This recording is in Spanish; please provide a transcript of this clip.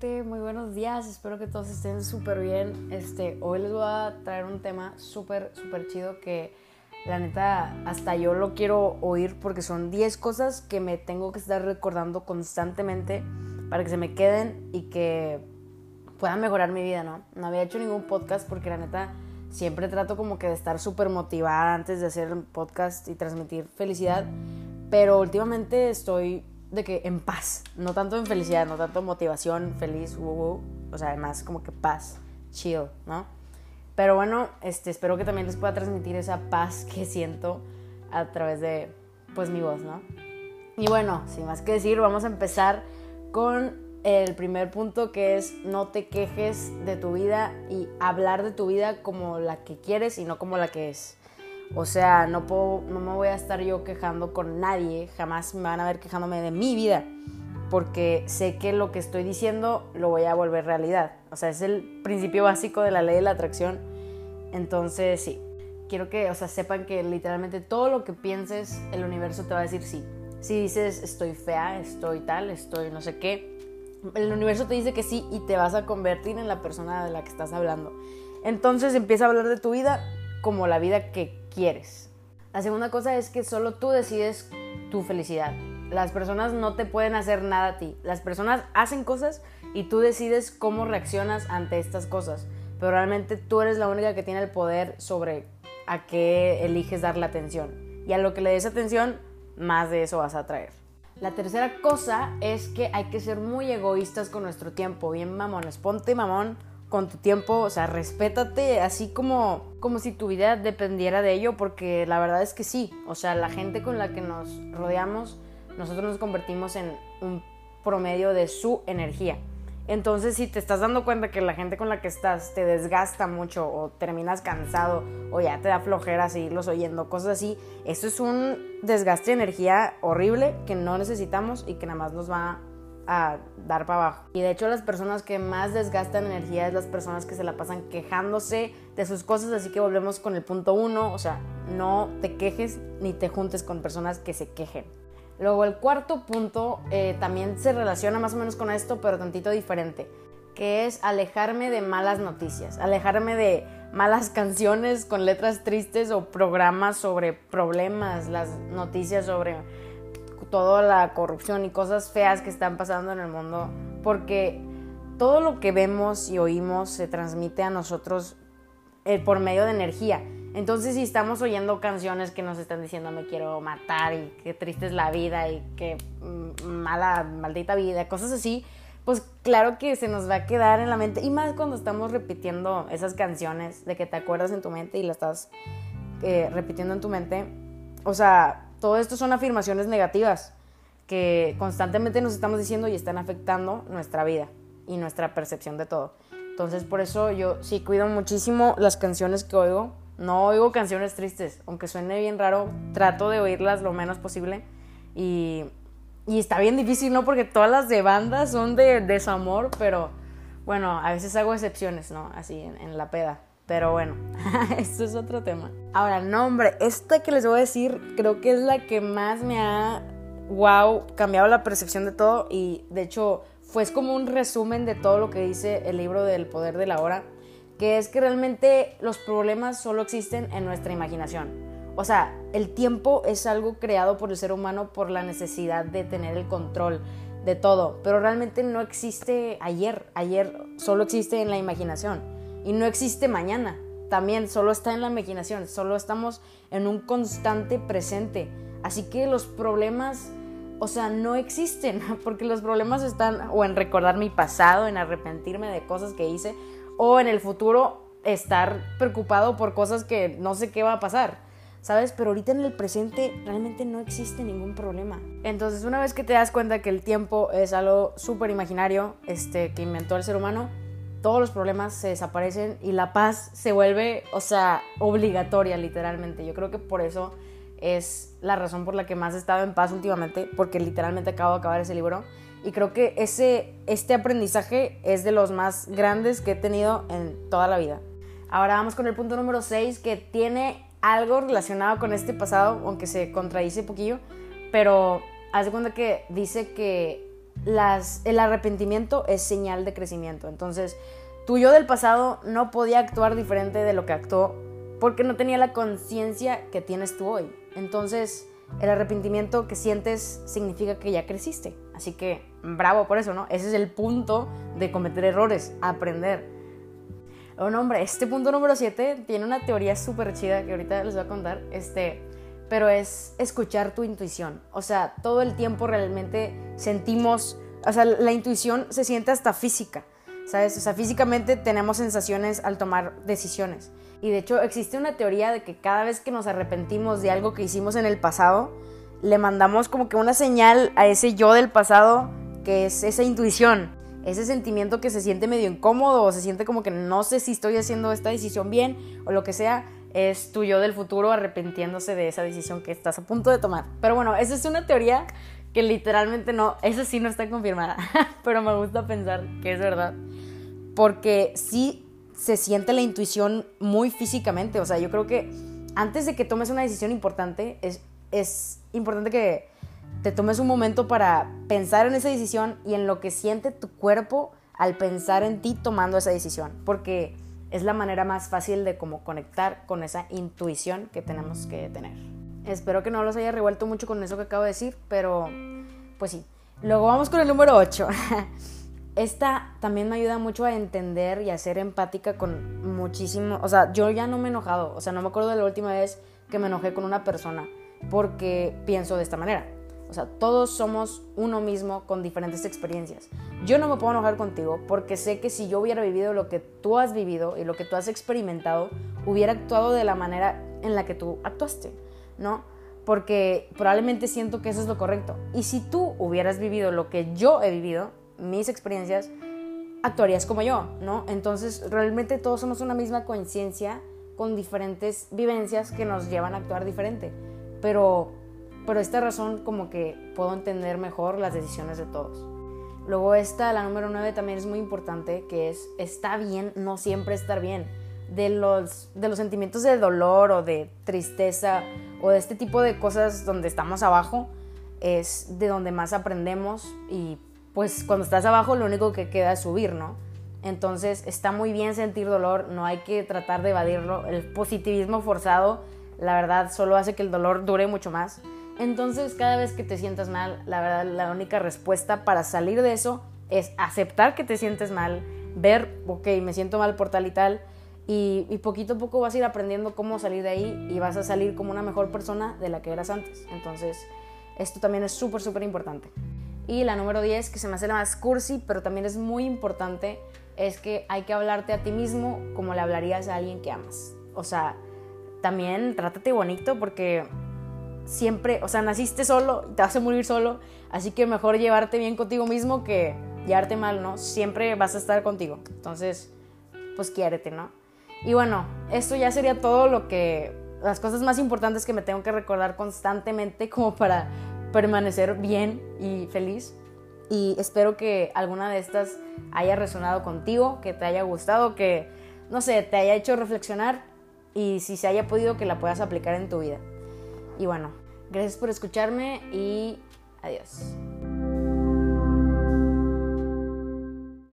Muy buenos días, espero que todos estén súper bien. Este, hoy les voy a traer un tema súper, súper chido que la neta hasta yo lo quiero oír porque son 10 cosas que me tengo que estar recordando constantemente para que se me queden y que puedan mejorar mi vida, ¿no? No había hecho ningún podcast porque la neta siempre trato como que de estar súper motivada antes de hacer un podcast y transmitir felicidad, pero últimamente estoy de que en paz, no tanto en felicidad, no tanto motivación, feliz, o sea, además como que paz, chill, ¿no? Pero bueno, este, espero que también les pueda transmitir esa paz que siento a través de, pues, mi voz, ¿no? Y bueno, sin más que decir, vamos a empezar con el primer punto que es no te quejes de tu vida y hablar de tu vida como la que quieres y no como la que es. O sea, no, puedo, no me voy a estar yo quejando con nadie, jamás me van a ver quejándome de mi vida, porque sé que lo que estoy diciendo lo voy a volver realidad. O sea, es el principio básico de la ley de la atracción. Entonces, sí, quiero que, o sea, sepan que literalmente todo lo que pienses, el universo te va a decir sí. Si dices estoy fea, estoy tal, estoy no sé qué, el universo te dice que sí y te vas a convertir en la persona de la que estás hablando. Entonces empieza a hablar de tu vida como la vida que quieres. La segunda cosa es que solo tú decides tu felicidad. Las personas no te pueden hacer nada a ti. Las personas hacen cosas y tú decides cómo reaccionas ante estas cosas. Pero realmente tú eres la única que tiene el poder sobre a qué eliges darle atención. Y a lo que le des atención, más de eso vas a traer. La tercera cosa es que hay que ser muy egoístas con nuestro tiempo. Bien mamones, ponte mamón con tu tiempo, o sea, respétate así como, como si tu vida dependiera de ello, porque la verdad es que sí, o sea, la gente con la que nos rodeamos, nosotros nos convertimos en un promedio de su energía. Entonces, si te estás dando cuenta que la gente con la que estás te desgasta mucho o terminas cansado o ya te da flojera seguirlos oyendo, cosas así, eso es un desgaste de energía horrible que no necesitamos y que nada más nos va a dar para abajo. Y de hecho las personas que más desgastan energía es las personas que se la pasan quejándose de sus cosas, así que volvemos con el punto uno, o sea, no te quejes ni te juntes con personas que se quejen. Luego el cuarto punto eh, también se relaciona más o menos con esto, pero tantito diferente, que es alejarme de malas noticias, alejarme de malas canciones con letras tristes o programas sobre problemas, las noticias sobre toda la corrupción y cosas feas que están pasando en el mundo, porque todo lo que vemos y oímos se transmite a nosotros eh, por medio de energía. Entonces, si estamos oyendo canciones que nos están diciendo me quiero matar y qué triste es la vida y qué mm, mala, maldita vida, cosas así, pues claro que se nos va a quedar en la mente. Y más cuando estamos repitiendo esas canciones de que te acuerdas en tu mente y la estás eh, repitiendo en tu mente. O sea, todo esto son afirmaciones negativas que constantemente nos estamos diciendo y están afectando nuestra vida y nuestra percepción de todo. Entonces por eso yo sí cuido muchísimo las canciones que oigo. No oigo canciones tristes, aunque suene bien raro, trato de oírlas lo menos posible. Y, y está bien difícil, ¿no? Porque todas las de bandas son de desamor, pero bueno, a veces hago excepciones, ¿no? Así en, en la peda. Pero bueno, esto es otro tema. Ahora, no, hombre, esta que les voy a decir creo que es la que más me ha, wow, cambiado la percepción de todo y de hecho fue como un resumen de todo lo que dice el libro del poder de la hora, que es que realmente los problemas solo existen en nuestra imaginación. O sea, el tiempo es algo creado por el ser humano por la necesidad de tener el control de todo, pero realmente no existe ayer, ayer solo existe en la imaginación y no existe mañana. También solo está en la imaginación, solo estamos en un constante presente. Así que los problemas, o sea, no existen, porque los problemas están o en recordar mi pasado, en arrepentirme de cosas que hice, o en el futuro estar preocupado por cosas que no sé qué va a pasar. ¿Sabes? Pero ahorita en el presente realmente no existe ningún problema. Entonces, una vez que te das cuenta que el tiempo es algo súper imaginario, este, que inventó el ser humano, todos los problemas se desaparecen y la paz se vuelve, o sea, obligatoria literalmente. Yo creo que por eso es la razón por la que más he estado en paz últimamente, porque literalmente acabo de acabar ese libro. Y creo que ese, este aprendizaje es de los más grandes que he tenido en toda la vida. Ahora vamos con el punto número 6, que tiene algo relacionado con este pasado, aunque se contradice un poquillo, pero haz de cuenta que dice que las, el arrepentimiento es señal de crecimiento. Entonces, tu yo del pasado no podía actuar diferente de lo que actuó porque no tenía la conciencia que tienes tú hoy. Entonces, el arrepentimiento que sientes significa que ya creciste. Así que, bravo por eso, ¿no? Ese es el punto de cometer errores, aprender. Oh, no, hombre, este punto número 7 tiene una teoría súper chida que ahorita les voy a contar. Este, pero es escuchar tu intuición. O sea, todo el tiempo realmente sentimos, o sea, la intuición se siente hasta física, ¿sabes? O sea, físicamente tenemos sensaciones al tomar decisiones. Y de hecho existe una teoría de que cada vez que nos arrepentimos de algo que hicimos en el pasado, le mandamos como que una señal a ese yo del pasado que es esa intuición, ese sentimiento que se siente medio incómodo o se siente como que no sé si estoy haciendo esta decisión bien o lo que sea, es tu yo del futuro arrepintiéndose de esa decisión que estás a punto de tomar. Pero bueno, esa es una teoría que literalmente no, esa sí no está confirmada, pero me gusta pensar que es verdad. Porque sí se siente la intuición muy físicamente. O sea, yo creo que antes de que tomes una decisión importante, es, es importante que te tomes un momento para pensar en esa decisión y en lo que siente tu cuerpo al pensar en ti tomando esa decisión. Porque es la manera más fácil de como conectar con esa intuición que tenemos que tener. Espero que no los haya revuelto mucho con eso que acabo de decir, pero pues sí. Luego vamos con el número 8. Esta también me ayuda mucho a entender y a ser empática con muchísimo, o sea, yo ya no me he enojado, o sea, no me acuerdo de la última vez que me enojé con una persona porque pienso de esta manera. O sea, todos somos uno mismo con diferentes experiencias. Yo no me puedo enojar contigo porque sé que si yo hubiera vivido lo que tú has vivido y lo que tú has experimentado, hubiera actuado de la manera en la que tú actuaste, ¿no? Porque probablemente siento que eso es lo correcto. Y si tú hubieras vivido lo que yo he vivido, mis experiencias, actuarías como yo, ¿no? Entonces, realmente todos somos una misma conciencia con diferentes vivencias que nos llevan a actuar diferente. Pero por esta razón como que puedo entender mejor las decisiones de todos. Luego esta, la número 9, también es muy importante, que es, está bien no siempre estar bien. De los, de los sentimientos de dolor o de tristeza o de este tipo de cosas donde estamos abajo, es de donde más aprendemos y pues cuando estás abajo lo único que queda es subir, ¿no? Entonces está muy bien sentir dolor, no hay que tratar de evadirlo. El positivismo forzado, la verdad, solo hace que el dolor dure mucho más. Entonces, cada vez que te sientas mal, la verdad, la única respuesta para salir de eso es aceptar que te sientes mal, ver, ok, me siento mal por tal y tal, y, poquito a poco vas a ir aprendiendo cómo salir de ahí y vas a salir como una mejor persona de la que eras antes. Entonces, esto también es súper, súper importante. Y la número 10, que se me hace la más cursi, pero también es muy importante, es que hay que hablarte a ti mismo como le hablarías a alguien que amas. O sea, también trátate bonito porque siempre, o sea, naciste solo te vas a morir solo, así que mejor llevarte bien contigo mismo que llevarte mal, ¿no? Siempre vas a estar contigo. Entonces, pues quiérete, ¿no? Y bueno, esto ya sería todo lo que las cosas más importantes que me tengo que recordar constantemente como para permanecer bien y feliz. Y espero que alguna de estas haya resonado contigo, que te haya gustado, que, no sé, te haya hecho reflexionar y si se haya podido que la puedas aplicar en tu vida. Y bueno, gracias por escucharme y adiós.